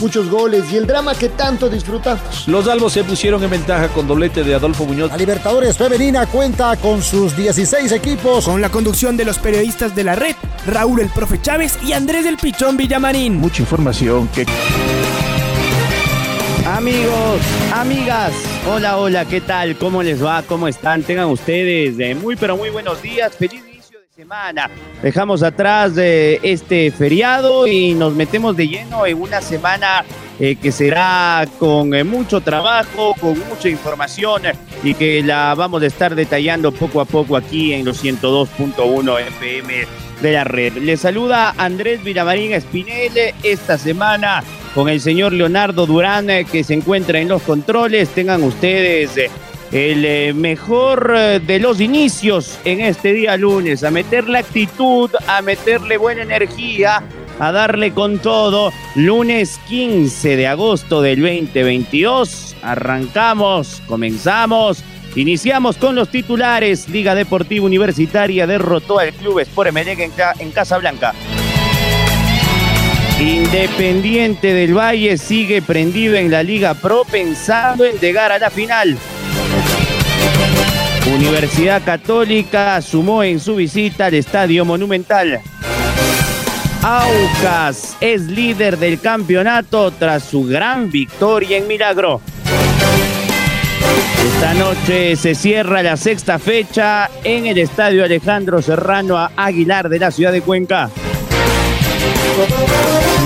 muchos goles y el drama que tanto disfrutamos. Los albos se pusieron en ventaja con doblete de Adolfo Muñoz. La Libertadores Femenina cuenta con sus 16 equipos. Con la conducción de los periodistas de la red, Raúl el Profe Chávez y Andrés del Pichón Villamarín. Mucha información que... Amigos, amigas, hola, hola, ¿qué tal? ¿Cómo les va? ¿Cómo están? Tengan ustedes de muy, pero muy buenos días. Feliz semana. Dejamos atrás de este feriado y nos metemos de lleno en una semana eh, que será con eh, mucho trabajo, con mucha información y que la vamos a estar detallando poco a poco aquí en los 102.1 FM de la red. Le saluda Andrés Vilamarín Espinel esta semana con el señor Leonardo Durán eh, que se encuentra en los controles. Tengan ustedes el eh, mejor eh, de los inicios en este día lunes, a meterle actitud, a meterle buena energía, a darle con todo. Lunes 15 de agosto del 2022, arrancamos, comenzamos. Iniciamos con los titulares. Liga Deportiva Universitaria derrotó al Club Sport Emelec en, en Casablanca. Independiente del Valle sigue prendido en la Liga Pro pensando en llegar a la final. Universidad Católica sumó en su visita al Estadio Monumental. Aucas es líder del campeonato tras su gran victoria en Milagro. Esta noche se cierra la sexta fecha en el Estadio Alejandro Serrano Aguilar de la ciudad de Cuenca.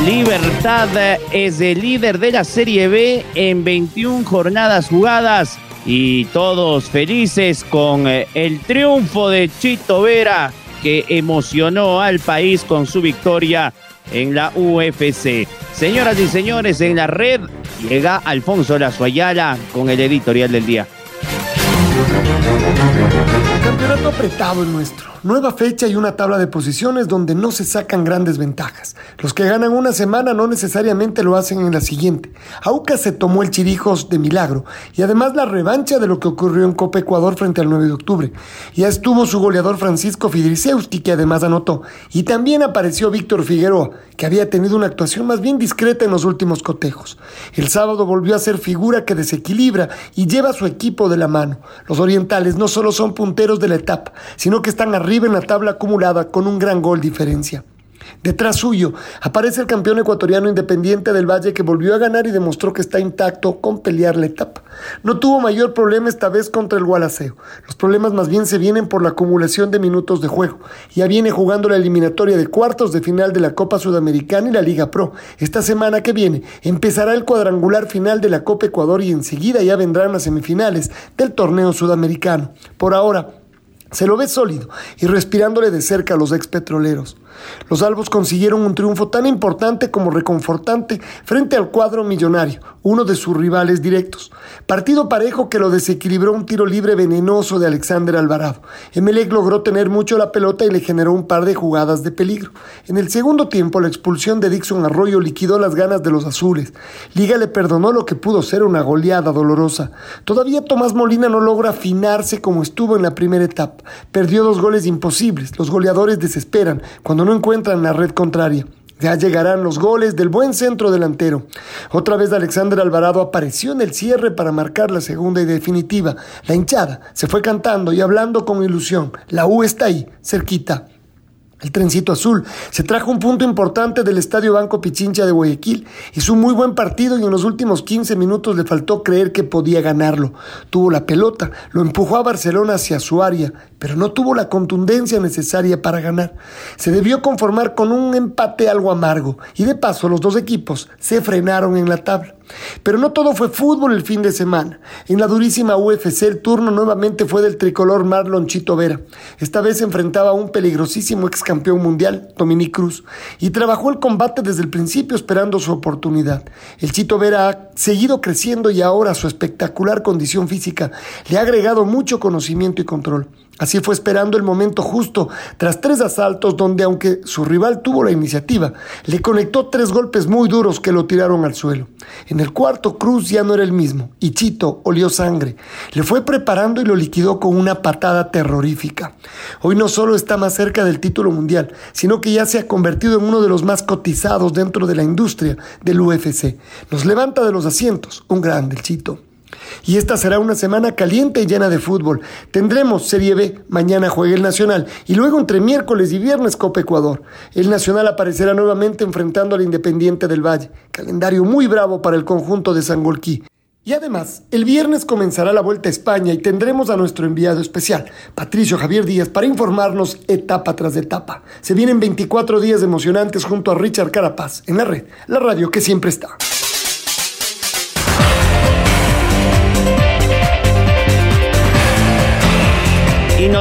Libertad es el líder de la Serie B en 21 jornadas jugadas y todos felices con eh, el triunfo de Chito Vera que emocionó al país con su victoria en la UFC. Señoras y señores, en la red llega Alfonso Lazo Ayala con el editorial del día. Campeonato apretado el nuestro. Nueva fecha y una tabla de posiciones donde no se sacan grandes ventajas. Los que ganan una semana no necesariamente lo hacen en la siguiente. Auca se tomó el Chirijos de milagro y además la revancha de lo que ocurrió en Copa Ecuador frente al 9 de octubre. Ya estuvo su goleador Francisco Fidrisewski que además anotó. Y también apareció Víctor Figueroa, que había tenido una actuación más bien discreta en los últimos cotejos. El sábado volvió a ser figura que desequilibra y lleva a su equipo de la mano. Los orientales no solo son punteros de la etapa, sino que están arriba en la tabla acumulada con un gran gol diferencia. Detrás suyo aparece el campeón ecuatoriano independiente del Valle que volvió a ganar y demostró que está intacto con pelear la etapa. No tuvo mayor problema esta vez contra el Gualaceo. Los problemas más bien se vienen por la acumulación de minutos de juego. Ya viene jugando la eliminatoria de cuartos de final de la Copa Sudamericana y la Liga Pro. Esta semana que viene empezará el cuadrangular final de la Copa Ecuador y enseguida ya vendrán las semifinales del torneo sudamericano. Por ahora, se lo ve sólido y respirándole de cerca a los ex petroleros. Los albos consiguieron un triunfo tan importante como reconfortante frente al cuadro millonario, uno de sus rivales directos. Partido parejo que lo desequilibró un tiro libre venenoso de Alexander Alvarado. Emelec logró tener mucho la pelota y le generó un par de jugadas de peligro. En el segundo tiempo, la expulsión de Dixon Arroyo liquidó las ganas de los azules. Liga le perdonó lo que pudo ser una goleada dolorosa. Todavía Tomás Molina no logra afinarse como estuvo en la primera etapa. Perdió dos goles imposibles. Los goleadores desesperan cuando no encuentran la red contraria. Ya llegarán los goles del buen centro delantero. Otra vez Alexander Alvarado apareció en el cierre para marcar la segunda y definitiva. La hinchada se fue cantando y hablando con ilusión. La U está ahí, cerquita. El trencito azul se trajo un punto importante del Estadio Banco Pichincha de Guayaquil. Hizo un muy buen partido y en los últimos 15 minutos le faltó creer que podía ganarlo. Tuvo la pelota, lo empujó a Barcelona hacia su área, pero no tuvo la contundencia necesaria para ganar. Se debió conformar con un empate algo amargo y de paso los dos equipos se frenaron en la tabla. Pero no todo fue fútbol el fin de semana. En la durísima UFC el turno nuevamente fue del tricolor Marlon Chito Vera. Esta vez se enfrentaba a un peligrosísimo ex campeón mundial, Dominic Cruz, y trabajó el combate desde el principio esperando su oportunidad. El Chito Vera ha seguido creciendo y ahora su espectacular condición física le ha agregado mucho conocimiento y control. Así fue esperando el momento justo, tras tres asaltos donde aunque su rival tuvo la iniciativa, le conectó tres golpes muy duros que lo tiraron al suelo. En el cuarto, Cruz ya no era el mismo, y Chito olió sangre. Le fue preparando y lo liquidó con una patada terrorífica. Hoy no solo está más cerca del título mundial, sino que ya se ha convertido en uno de los más cotizados dentro de la industria del UFC. Nos levanta de los asientos, un grande el Chito. Y esta será una semana caliente y llena de fútbol. Tendremos Serie B, mañana juega el Nacional y luego entre miércoles y viernes Copa Ecuador. El Nacional aparecerá nuevamente enfrentando al Independiente del Valle. Calendario muy bravo para el conjunto de Sangolquí. Y además, el viernes comenzará la Vuelta a España y tendremos a nuestro enviado especial, Patricio Javier Díaz, para informarnos etapa tras etapa. Se vienen 24 días emocionantes junto a Richard Carapaz en la red, la radio que siempre está.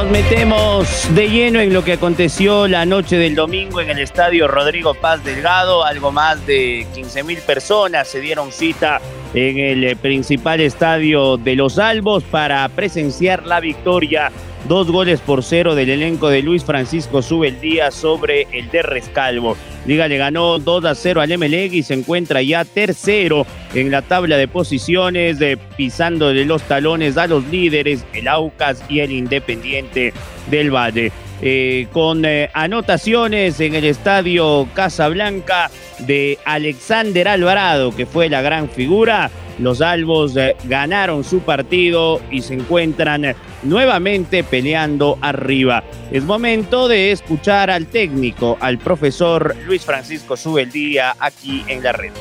Metemos de lleno en lo que aconteció la noche del domingo en el estadio Rodrigo Paz Delgado. Algo más de 15 mil personas se dieron cita en el principal estadio de Los Albos para presenciar la victoria Dos goles por cero del elenco de Luis Francisco sube el día sobre el de Rescalvo. Liga le ganó 2 a 0 al Emelec y se encuentra ya tercero en la tabla de posiciones, de, pisándole los talones a los líderes, el Aucas y el Independiente del Valle. Eh, con eh, anotaciones en el estadio Casablanca de Alexander Alvarado, que fue la gran figura. Los Albos eh, ganaron su partido y se encuentran nuevamente peleando arriba. Es momento de escuchar al técnico, al profesor Luis Francisco Subeldía, aquí en la red.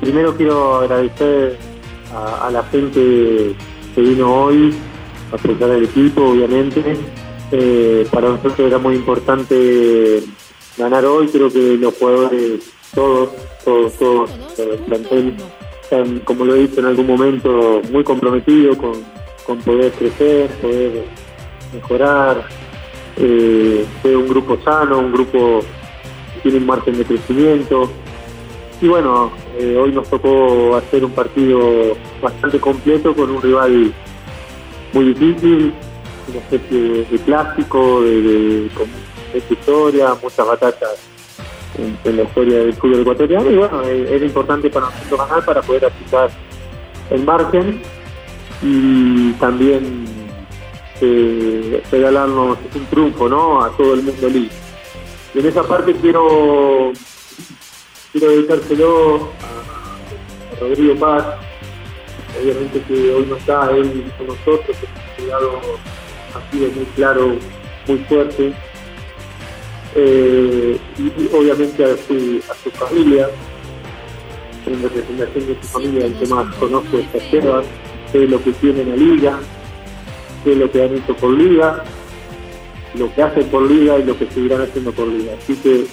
Primero quiero agradecer a, la gente que vino hoy, a apoyar al equipo, obviamente. Eh, para nosotros era muy importante ganar hoy, creo que los jugadores, todos, todos, todos, el plantel, como lo he dicho en algún momento, muy comprometidos con, con poder crecer, poder mejorar, eh, ser un grupo sano, un grupo que tiene un margen de crecimiento. Y bueno, eh, hoy nos tocó hacer un partido bastante completo con un rival muy difícil, una especie de, clásico, de, con esta historia, muchas batallas en, la historia del fútbol ecuatoriano y bueno, era importante para nosotros ganar para poder aplicar el margen y también eh, regalarnos un triunfo ¿no? a todo el mundo libre. Y en esa parte quiero, quiero dedicárselo a, Rodrigo Paz, obviamente que hoy no está él con nosotros, pero ha sido muy claro, muy fuerte. Eh, y, obviamente a su, a su familia, en representación de su familia, el que más conozco es Esteban, sé lo que tiene la liga, sé lo que han hecho por liga, lo que hacen por liga y lo que seguirán haciendo por liga. Así que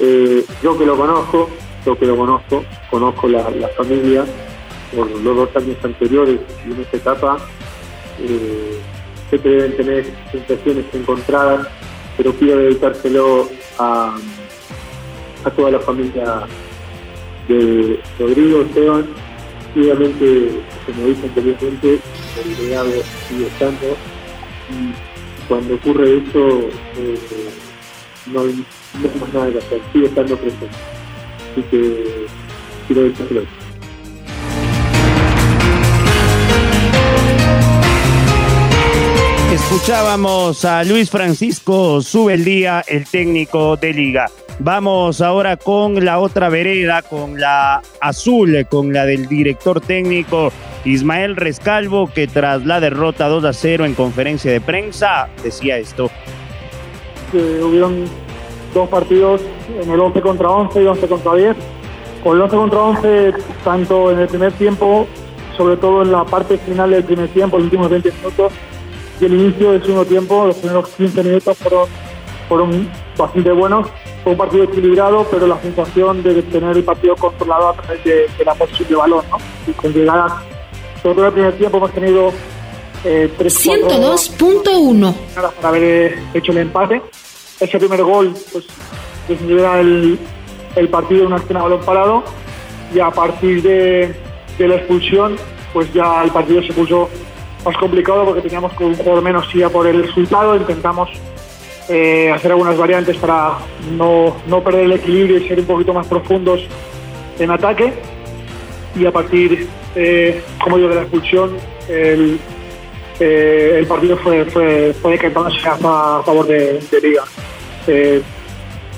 eh, yo que lo conozco, yo que lo conozco, conozco la, familia por los dos años anteriores y en esta etapa, eh, deben tener sensaciones encontradas, pero quiero dedicárselo a, a toda la familia de Rodrigo, Esteban, obviamente como dije anteriormente, el legado sigue estando y cuando ocurre eso eh, no, hay, más nada que hacer, sigue estando presente. Así que quiero decirlo. Escuchábamos a Luis Francisco Sube el Día, el técnico de liga. Vamos ahora con la otra vereda, con la azul, con la del director técnico Ismael Rescalvo, que tras la derrota 2 a 0 en conferencia de prensa decía esto. hubieron dos partidos en el 11 contra 11 y 11 contra 10. Con el 11 contra 11, tanto en el primer tiempo, sobre todo en la parte final del primer tiempo, los últimos 20 minutos, y el inicio del segundo tiempo, los primeros 15 minutos fueron, fueron bastante buenos. Fue un partido equilibrado, pero la sensación de tener el partido controlado a través de, la posición de balón, ¿no? Y con llegadas sobre todo el primer tiempo hemos tenido eh, 102.1 para haber eh, hecho el empate. Ese primer gol pues desinhibiera el, el partido en una escena balón parado y a partir de, de, la expulsión pues ya el partido se puso más complicado porque teníamos un jugador menos ya por el resultado. Intentamos eh, hacer algunas variantes para no, no perder el equilibrio y ser un poquito más profundos en ataque. Y a partir, eh, como digo, de la expulsión, el, eh, el partido fue, fue, fue decantándose a, favor de, Liga. Eh,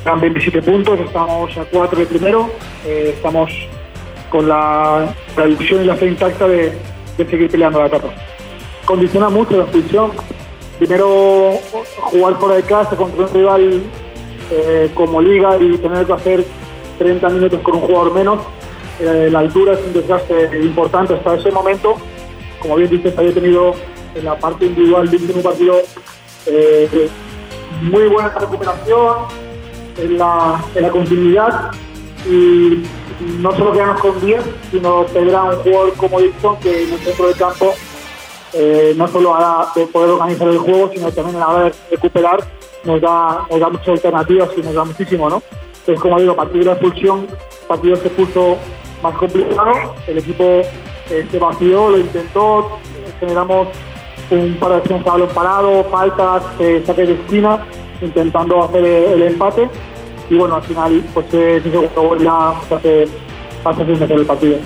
eran 27 puntos, estamos a 4 de primero, eh, estamos con la, la y la fe intacta de, de seguir peleando la etapa. Condiciona mucho la expulsión. Primero, jugar fuera de casa contra un rival eh, como Liga y tener que hacer 30 minutos con un jugador menos. Eh, la altura es un desgaste importante hasta ese momento. Como bien dices, había tenido en la parte individual del último partido eh, muy buena recuperación en la, en la continuidad y no solo quedarnos con 10, sino tener a un jugador como Dixon que en el centro del campo eh, no solo a la de poder organizar el juego, sino también a la hora de recuperar nos da, nos da muchas alternativas y nos da muchísimo, ¿no? Entonces, como digo, a partir de la expulsión, el partido se puso más complicado, el equipo eh, se vació, lo intentó, generamos un par de acciones a balón parado, faltas, eh, saques de esquina, intentando hacer el, empate. Y bueno, al final, pues ese segundo gol ya hace, hace el partido.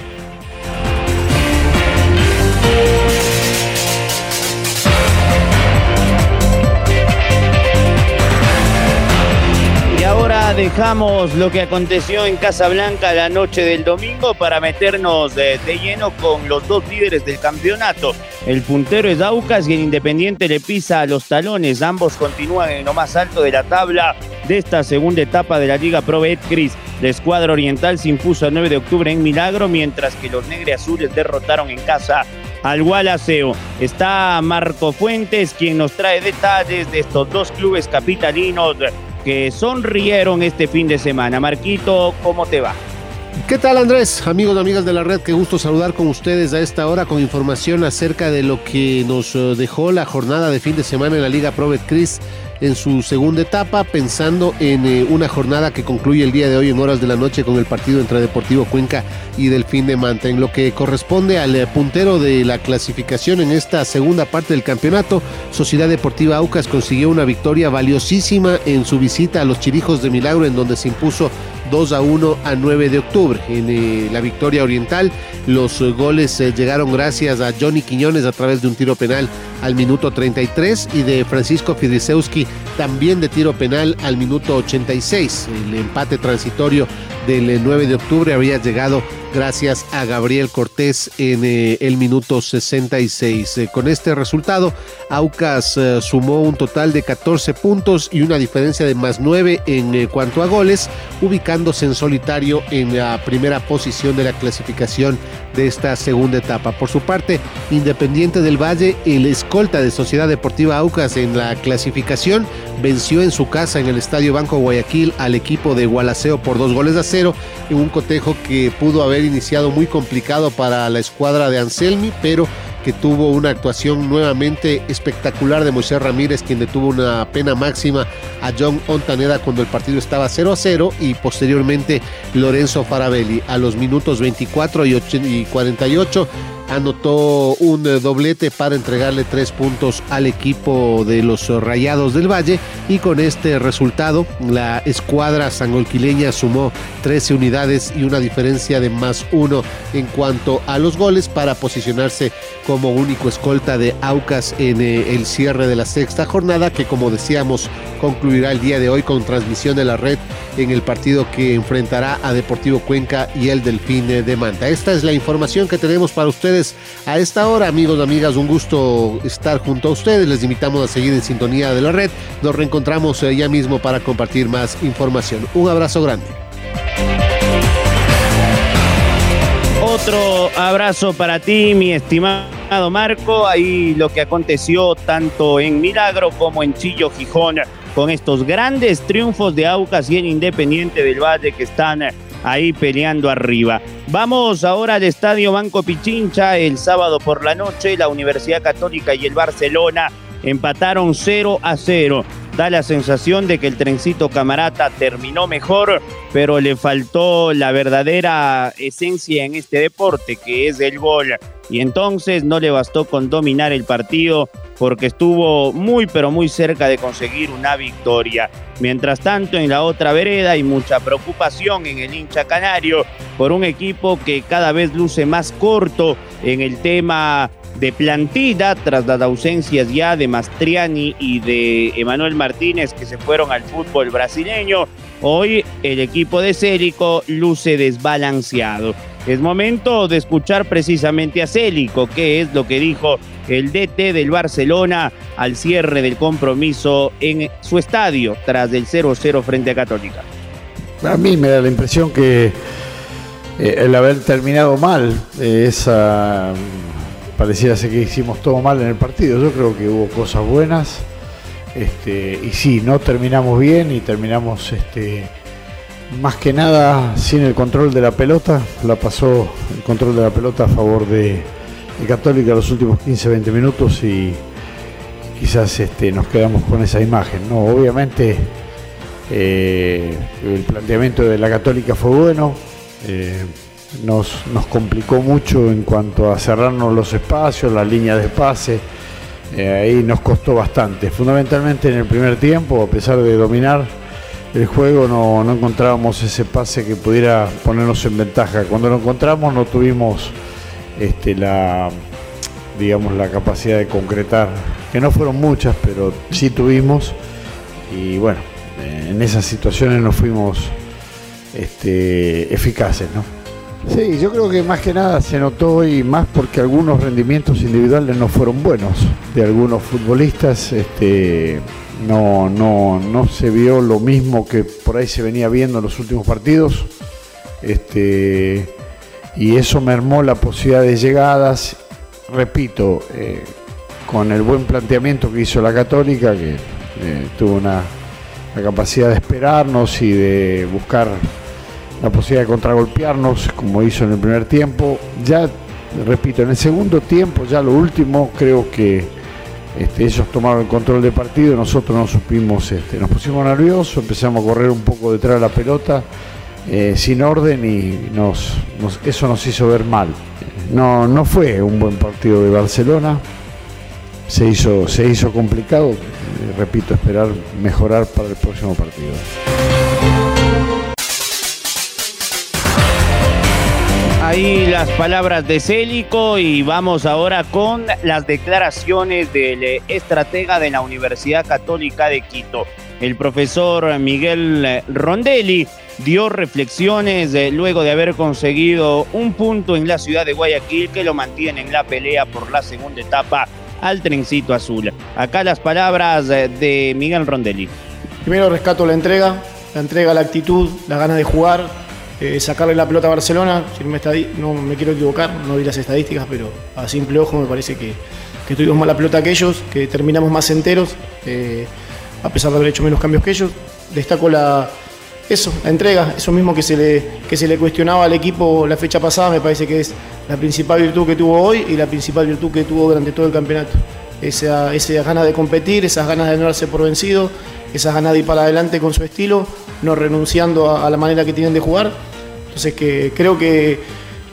Dejamos lo que aconteció en Casablanca la noche del domingo para meternos de, lleno con los dos líderes del campeonato. El puntero es Aucas y el Independiente le pisa a los talones. Ambos continúan en lo más alto de la tabla de esta segunda etapa de la Liga Pro Betcris. La escuadra oriental se impuso el 9 de octubre en Milagro, mientras que los negreazules derrotaron en casa al Gualaceo. Está Marco Fuentes, quien nos trae detalles de estos dos clubes capitalinos que sonrieron este fin de semana. Marquito, ¿cómo te va? ¿Qué tal Andrés? Amigos y amigas de la red, qué gusto saludar con ustedes a esta hora con información acerca de lo que nos eh, dejó la jornada de fin de semana en la Liga Pro Betcris en su segunda etapa, pensando en eh, una jornada que concluye el día de hoy en horas de la noche con el partido entre Deportivo Cuenca y Delfín de Manta. En lo que corresponde al eh, puntero de la clasificación en esta segunda parte del campeonato, Sociedad Deportiva Aucas consiguió una victoria valiosísima en su visita a los Chirijos de Milagro, en donde se impuso 2 a 1 a 9 de octubre. En eh, la victoria oriental, los eh, goles eh, llegaron gracias a Johnny Quiñones a través de un tiro penal al minuto 33 y de Francisco Fidrisewski también de tiro penal al minuto 86. El empate transitorio del 9 de octubre había llegado gracias a Gabriel Cortés en eh, el minuto 66. Eh, con este resultado, Aucas eh, sumó un total de 14 puntos y una diferencia de más 9 en eh, cuanto a goles, ubicándose en solitario en la primera posición de la clasificación de esta segunda etapa. Por su parte, Independiente del Valle, el escolta de Sociedad Deportiva Aucas en la clasificación, venció en su casa en el Estadio Banco Guayaquil al equipo de Gualaceo por dos goles a cero en un cotejo que pudo haber iniciado muy complicado para la escuadra de Anselmi, pero que tuvo una actuación nuevamente espectacular de Moisés Ramírez, quien detuvo una pena máxima a John Ontaneda cuando el partido estaba 0 a 0 y posteriormente Lorenzo Farabelli a los minutos 24 y 48 anotó un doblete para entregarle tres puntos al equipo de los Rayados del Valle y con este resultado la escuadra sangolquileña sumó 13 unidades y una diferencia de más uno en cuanto a los goles para posicionarse como único escolta de Aucas en eh, el cierre de la sexta jornada que como decíamos concluirá el día de hoy con transmisión de la red en el partido que enfrentará a Deportivo Cuenca y el Delfín de Manta. Esta es la información que tenemos para ustedes a esta hora, amigos amigas. Un gusto estar junto a ustedes. Les invitamos a seguir en sintonía de la red. Nos reencontramos eh, ya mismo para compartir más información. Un abrazo grande. Otro abrazo para ti, mi estimado Marco. Ahí lo que aconteció tanto en Milagro como en Chillo Gijón, con estos grandes triunfos de Aucas y el Independiente del Valle que están ahí peleando arriba. Vamos ahora al Estadio Banco Pichincha. El sábado por la noche, la Universidad Católica y el Barcelona empataron 0 a 0. Da la sensación de que el trencito camarata terminó mejor, pero le faltó la verdadera esencia en este deporte, que es el gol. Y entonces no le bastó con dominar el partido porque estuvo muy pero muy cerca de conseguir una victoria. Mientras tanto, en la otra vereda hay mucha preocupación en el hincha canario por un equipo que cada vez luce más corto en el tema de plantilla tras las ausencias ya de Mastriani y de Emanuel Martínez que se fueron al fútbol brasileño. Hoy el equipo de Célico luce desbalanceado. Es momento de escuchar precisamente a Célico, que es lo que dijo el DT del Barcelona al cierre del compromiso en su estadio tras el 0-0 frente a Católica. A mí me da la impresión que eh, el haber terminado mal eh, esa pareciera ser que hicimos todo mal en el partido. Yo creo que hubo cosas buenas. Este, y sí, no terminamos bien y terminamos este, más que nada sin el control de la pelota. La pasó el control de la pelota a favor de, Católica los últimos 15-20 minutos y quizás este, nos quedamos con esa imagen. No, obviamente eh, el planteamiento de la Católica fue bueno. Eh, nos, complicó mucho en cuanto a cerrarnos los espacios, la línea de pase. Eh, ahí nos costó bastante. Fundamentalmente en el primer tiempo, a pesar de dominar el juego, no, no encontrábamos ese pase que pudiera ponernos en ventaja. Cuando lo encontramos no tuvimos este, la, digamos, la capacidad de concretar, que no fueron muchas, pero sí tuvimos. Y bueno, en esas situaciones no fuimos este, eficaces, ¿no? Sí, yo creo que más que nada se notó hoy más porque algunos rendimientos individuales no fueron buenos de algunos futbolistas. Este, no, no, no se vio lo mismo que por ahí se venía viendo en los últimos partidos. Este, y eso mermó la posibilidad de llegadas. Repito, eh, con el buen planteamiento que hizo la Católica, que eh, tuvo una, la capacidad de esperarnos y de buscar la posibilidad de contragolpearnos, como hizo en el primer tiempo. Ya, repito, en el segundo tiempo, ya lo último, creo que este, ellos tomaron el control del partido, nosotros no supimos, este, nos pusimos nerviosos, empezamos a correr un poco detrás de la pelota, eh, sin orden y eso nos hizo ver mal. No, no fue un buen partido de Barcelona, se hizo, se hizo complicado, repito, esperar mejorar para el próximo partido. Ahí las palabras de Célico y vamos ahora con las declaraciones del eh, estratega de la Universidad Católica de Quito. El profesor Miguel eh, Rondelli dio reflexiones eh, luego de haber conseguido un punto en la ciudad de Guayaquil que lo mantiene en la pelea por la segunda etapa al trencito azul. Acá las palabras de Miguel Rondelli. Primero rescato la entrega, la entrega, la actitud, la gana de jugar, eh, sacarle la pelota a Barcelona, si no me, no me, quiero equivocar, no vi las estadísticas, pero a simple ojo me parece que, tuvimos más la pelota que ellos, que terminamos más enteros, eh, a pesar de haber hecho menos cambios que ellos. Destaco la, eso, la entrega, eso mismo que se, le, que se le cuestionaba al equipo la fecha pasada, me parece que es la principal virtud que tuvo hoy y la principal virtud que tuvo durante todo el campeonato. Esa, esa ganas de competir, esas ganas de no darse por vencido, esas ganas de ir para adelante con su estilo, no renunciando a la manera que tienen de jugar entonces que creo que,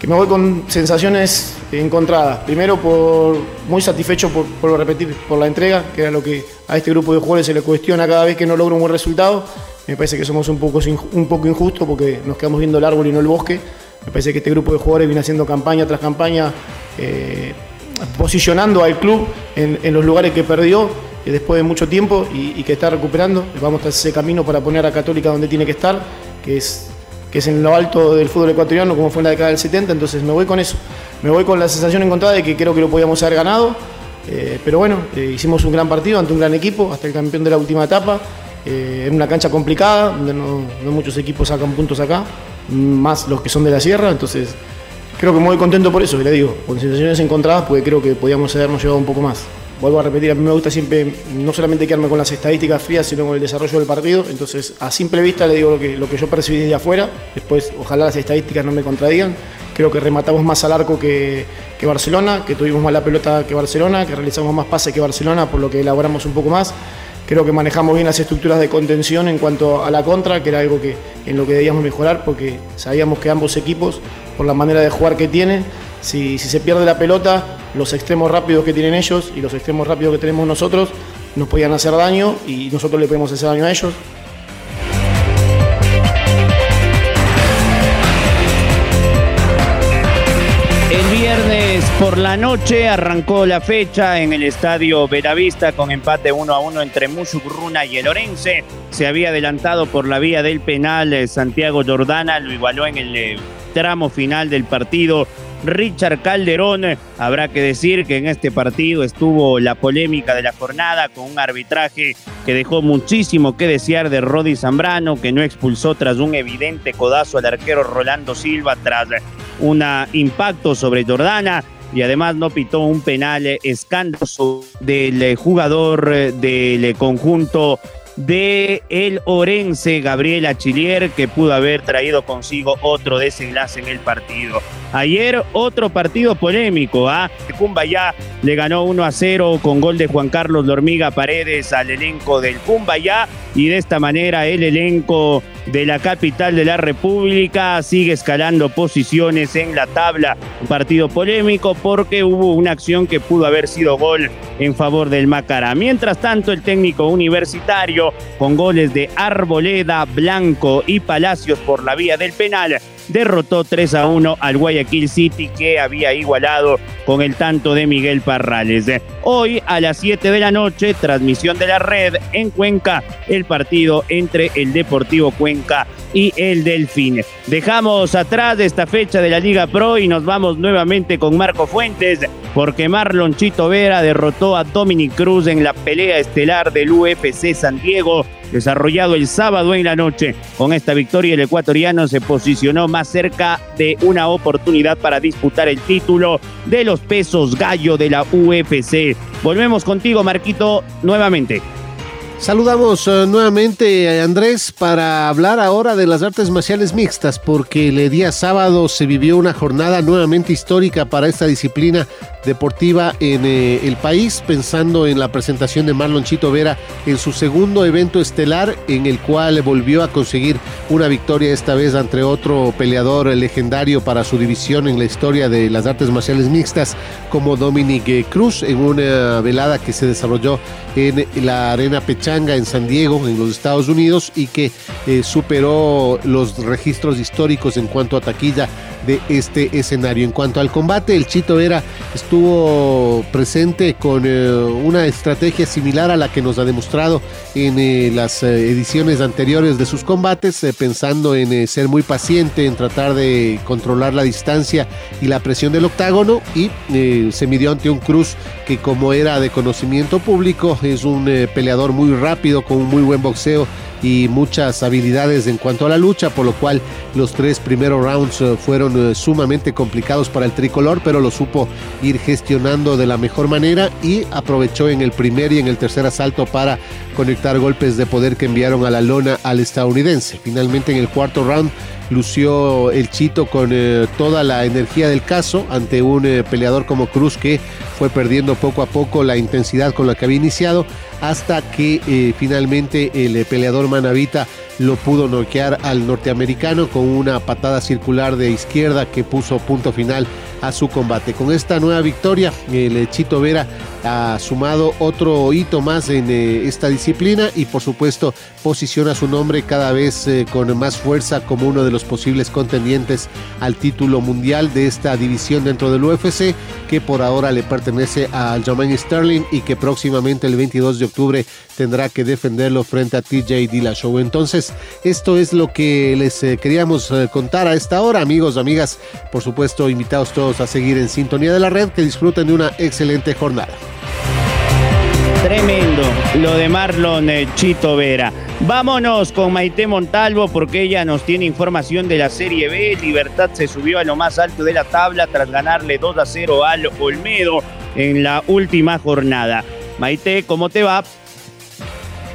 me voy con sensaciones encontradas. Primero por muy satisfecho por, por repetir, por la entrega, que era lo que a este grupo de jugadores se le cuestiona cada vez que no logra un buen resultado. Me parece que somos un poco, un poco injustos porque nos quedamos viendo el árbol y no el bosque. Me parece que este grupo de jugadores viene haciendo campaña tras campaña, eh, posicionando al club en, los lugares que perdió eh, después de mucho tiempo y, y, que está recuperando. Vamos a ese camino para poner a Católica donde tiene que estar, que es que es en lo alto del fútbol ecuatoriano, como fue en la década del 70, entonces me voy con eso. Me voy con la sensación encontrada de que creo que lo podíamos haber ganado, eh, pero bueno, eh, hicimos un gran partido ante un gran equipo, hasta el campeón de la última etapa, eh, en una cancha complicada, donde no, muchos equipos sacan puntos acá, más los que son de la sierra, entonces creo que me voy contento por eso, y le digo, con sensaciones encontradas, porque creo que podíamos habernos llevado un poco más vuelvo a repetir, a mí me gusta siempre no solamente quedarme con las estadísticas frías, sino con el desarrollo del partido. Entonces, a simple vista le digo lo que, lo que yo percibí desde afuera. Después, ojalá las estadísticas no me contradigan. Creo que rematamos más al arco que, Barcelona, que tuvimos más la pelota que Barcelona, que realizamos más pases que Barcelona, por lo que elaboramos un poco más. Creo que manejamos bien las estructuras de contención en cuanto a la contra, que era algo que en lo que debíamos mejorar, porque sabíamos que ambos equipos, por la manera de jugar que tienen, si, se pierde la pelota, los extremos rápidos que tienen ellos y los extremos rápidos que tenemos nosotros nos podían hacer daño y nosotros le podemos hacer daño a ellos. El viernes por la noche arrancó la fecha en el estadio Veravista con empate 1 a 1 entre Musugruna y el Orense. Se había adelantado por la vía del penal eh, Santiago Jordana, lo igualó en el eh, tramo final del partido Richard Calderón. Habrá que decir que en este partido estuvo la polémica de la jornada con un arbitraje que dejó muchísimo que desear de Rodi Zambrano, que no expulsó tras un evidente codazo al arquero Rolando Silva tras un impacto sobre Jordana y además no pitó un penal escandaloso del jugador del conjunto de el Orense Gabriel Achillier que pudo haber traído consigo otro desenlace en el partido. Ayer otro partido polémico, ¿ah? Cumbayá le ganó 1 a 0 con gol de Juan Carlos Lormiga Paredes al elenco del Cumbayá y de esta manera el elenco de la capital de la República sigue escalando posiciones en la tabla. Un partido polémico porque hubo una acción que pudo haber sido gol en favor del Macará. Mientras tanto, el técnico universitario con goles de Arboleda, Blanco y Palacios por la vía del penal derrotó 3 a 1 al Guayaquil City que había igualado con el tanto de Miguel Parrales. Hoy a las 7 de la noche, transmisión de la red en Cuenca, el partido entre el Deportivo Cuenca y el Delfín. Dejamos atrás esta fecha de la Liga Pro y nos vamos nuevamente con Marco Fuentes porque Marlon Chito Vera derrotó a Dominic Cruz en la pelea estelar del UFC San Diego desarrollado el sábado en la noche. Con esta victoria el ecuatoriano se posicionó más cerca de una oportunidad para disputar el título de los pesos gallo de la UFC. Volvemos contigo, Marquito, nuevamente. Saludamos uh, nuevamente a Andrés para hablar ahora de las artes marciales mixtas, porque el día sábado se vivió una jornada nuevamente histórica para esta disciplina deportiva en eh, el país, pensando en la presentación de Marlon Chito Vera en su segundo evento estelar, en el cual volvió a conseguir una victoria esta vez ante otro peleador legendario para su división en la historia de las artes marciales mixtas, como Dominic Cruz, en una velada que se desarrolló en la Arena Pechanga en San Diego, en los Estados Unidos, y que eh, superó los registros históricos en cuanto a taquilla de este escenario. En cuanto al combate, el Chito Vera estuvo presente con eh, una estrategia similar a la que nos ha demostrado en eh, las ediciones anteriores de sus combates, pensando en ser muy paciente, en tratar de controlar la distancia y la presión del octágono y se midió ante un Cruz que como era de conocimiento público es un peleador muy rápido, con un muy buen boxeo y muchas habilidades en cuanto a la lucha, por lo cual los tres primeros rounds eh, fueron eh, sumamente complicados para el tricolor, pero lo supo ir gestionando de la mejor manera y aprovechó en el primer y en el tercer asalto para conectar golpes de poder que enviaron a la lona al estadounidense. Finalmente en el cuarto round lució el Chito con eh, toda la energía del caso ante un peleador como Cruz que fue perdiendo poco a poco la intensidad con la que había iniciado hasta que eh, finalmente el eh, peleador Manavita lo pudo noquear al norteamericano con una patada circular de izquierda que puso punto final su combate. Con esta nueva victoria, el Chito Vera ha sumado otro hito más en eh, esta disciplina y por supuesto posiciona su nombre cada vez eh, con más fuerza como uno de los posibles contendientes al título mundial de esta división dentro del UFC que por ahora le pertenece a Jermaine Sterling y que próximamente el 22 de octubre tendrá que defenderlo frente a TJ Dillashaw. Entonces esto es lo que les eh, queríamos contar a esta hora amigos, amigas, por supuesto invitados todos a seguir en sintonía de la red, que disfruten de una excelente jornada. Tremendo lo de Marlon eh, Chito Vera. Vámonos con Maite Montalvo porque ella nos tiene información de la Serie B. Libertad se subió a lo más alto de la tabla tras ganarle 2 a 0 al Olmedo en la última jornada. Maite, ¿cómo te va?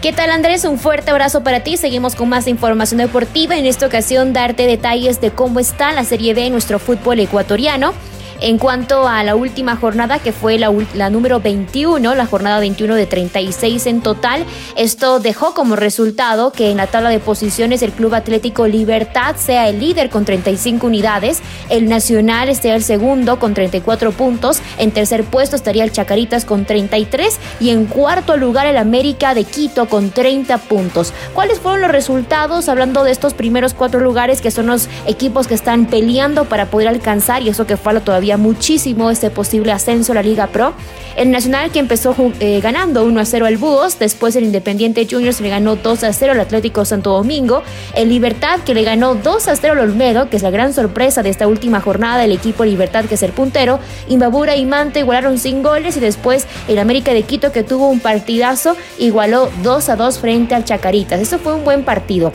¿Qué tal Andrés? Un fuerte abrazo para ti. Seguimos con más información deportiva. En esta ocasión darte detalles de cómo está la Serie B en nuestro fútbol ecuatoriano. En cuanto a la última jornada, que fue la, número 21, la jornada 21 de 36 en total, esto dejó como resultado que en la tabla de posiciones el Club Atlético Libertad sea el líder con 35 unidades, el Nacional sea el segundo con 34 puntos, en tercer puesto estaría el Chacaritas con 33 y en cuarto lugar el América de Quito con 30 puntos. ¿Cuáles fueron los resultados hablando de estos primeros cuatro lugares que son los equipos que están peleando para poder alcanzar y eso que falta todavía muchísimo este posible ascenso a la Liga Pro? El Nacional que empezó eh, ganando 1 a 0 al Búhos, después el Independiente Juniors le ganó 2 a 0 al Atlético Santo Domingo, el Libertad que le ganó 2 a 0 al Olmedo, que es la gran sorpresa de esta última jornada del equipo Libertad que es el puntero, Imbabura y Manta igualaron sin goles y después el América de Quito que tuvo un partidazo igualó 2 a 2 frente al Chacaritas. Eso fue un buen partido.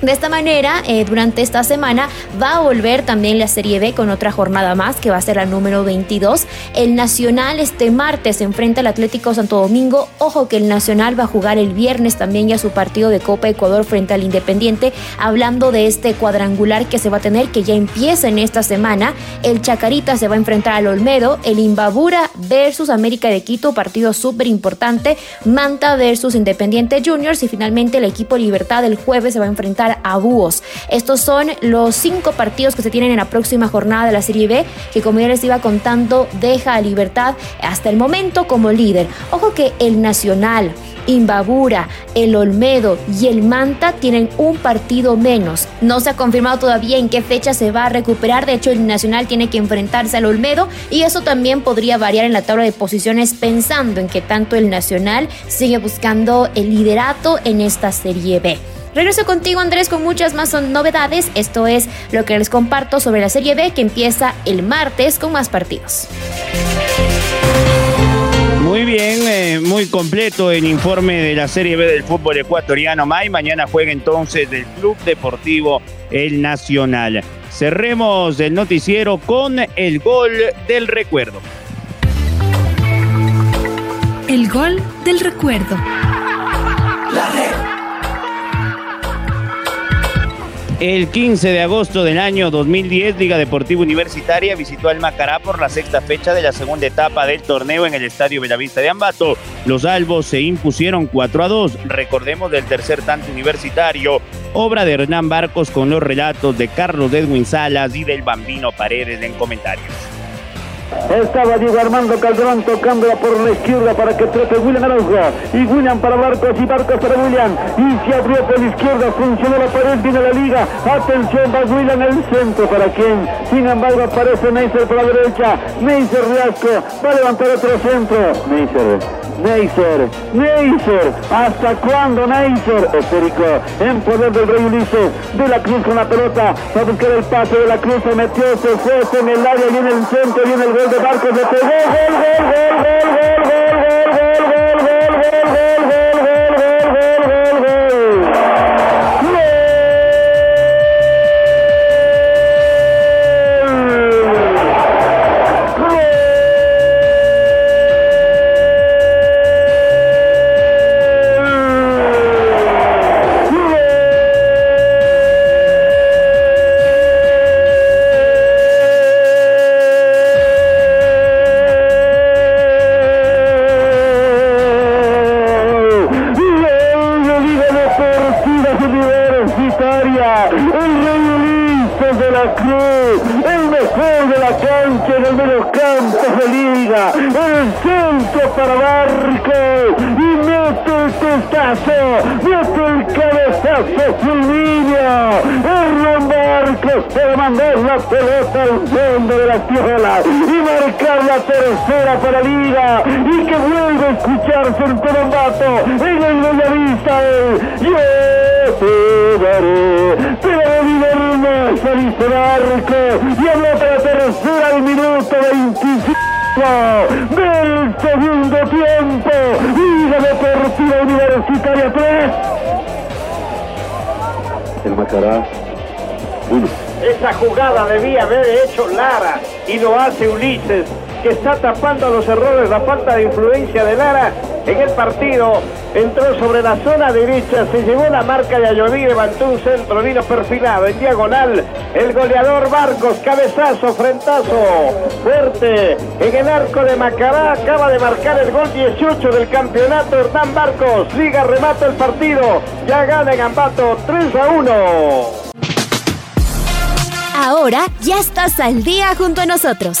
De esta manera, eh, durante esta semana va a volver también la Serie B con otra jornada más, que va a ser la número 22. El Nacional este martes enfrenta al Atlético Santo Domingo. Ojo que el Nacional va a jugar el viernes también ya su partido de Copa Ecuador frente al Independiente. Hablando de este cuadrangular que se va a tener, que ya empieza en esta semana. El Chacarita se va a enfrentar al Olmedo. El Imbabura versus América de Quito, partido súper importante. Manta versus Independiente Juniors. Y finalmente el equipo Libertad el jueves se va a enfrentar a Búhos. Estos son los cinco partidos que se tienen en la próxima jornada de la Serie B, que como ya les iba contando, deja a Libertad hasta el momento como líder. Ojo que el Nacional, Imbabura, el Olmedo y el Manta tienen un partido menos. No se ha confirmado todavía en qué fecha se va a recuperar. De hecho, el Nacional tiene que enfrentarse al Olmedo y eso también podría variar en la tabla de posiciones pensando en que tanto el Nacional sigue buscando el liderato en esta Serie B. Regreso contigo Andrés con muchas más novedades. Esto es lo que les comparto sobre la Serie B que empieza el martes con más partidos. Muy bien, eh, muy completo el informe de la Serie B del fútbol ecuatoriano. May mañana juega entonces el Club Deportivo El Nacional. Cerremos el noticiero con el gol del recuerdo. El gol del recuerdo. La red. El 15 de agosto del año 2010, Liga Deportiva Universitaria visitó al Macará por la sexta fecha de la segunda etapa del torneo en el Estadio Bellavista de Ambato. Los albos se impusieron 4 a 2. Recordemos del tercer tanto universitario, obra de Hernán Barcos con los relatos de Carlos Edwin Salas y del Bambino Paredes en comentarios. Estaba Diego Armando Calderón tocándola por la izquierda para que trate William Araujo. Y William para Barcos y Barcos para William. Y se abrió por la izquierda, funcionó la pared, viene la liga. Atención, va William el centro para quien. Sin embargo, aparece Neisser por la derecha. Neisser Riasco va a levantar otro centro. Neisser Neisser, Neisser, ¿hasta cuándo Neisser? Esférico, en poder del Rey Ulises, de la Cruz con la pelota, va a buscar el pase de la Cruz, se metió, se fue, en el área, en el centro, en el gol de Barcos, le pegó, gol, gol, gol, gol, gol, gol, gol, gol, gol. de los campos de liga, el centro para Barco y mete el testazo, mete el cabezazo Silvino, Hernán Barcos para mandar la pelota al fondo de la tierra y marcar la tercera para Liga y que vuelva a escucharse el colombato en el Bellavista, yo te daré daré vida hermosa dice Marco y habló para tercera al minuto 25 del segundo tiempo. Liga Deportiva Universitaria 3 el Macará 1 esa jugada debía haber hecho Lara y lo hace Ulises, que está tapando los errores, la falta de influencia de Lara en el partido. Entró sobre la zona derecha, se llevó la marca de Ayodí, levantó un centro, vino perfilado en diagonal. El goleador Barcos, cabezazo, frentazo, fuerte en el arco de Macará. Acaba de marcar el gol 18 del campeonato. Hernán Barcos, liga, remata el partido. Ya gana en Ambato 3 a 1. Ahora ya estás al día junto a nosotros.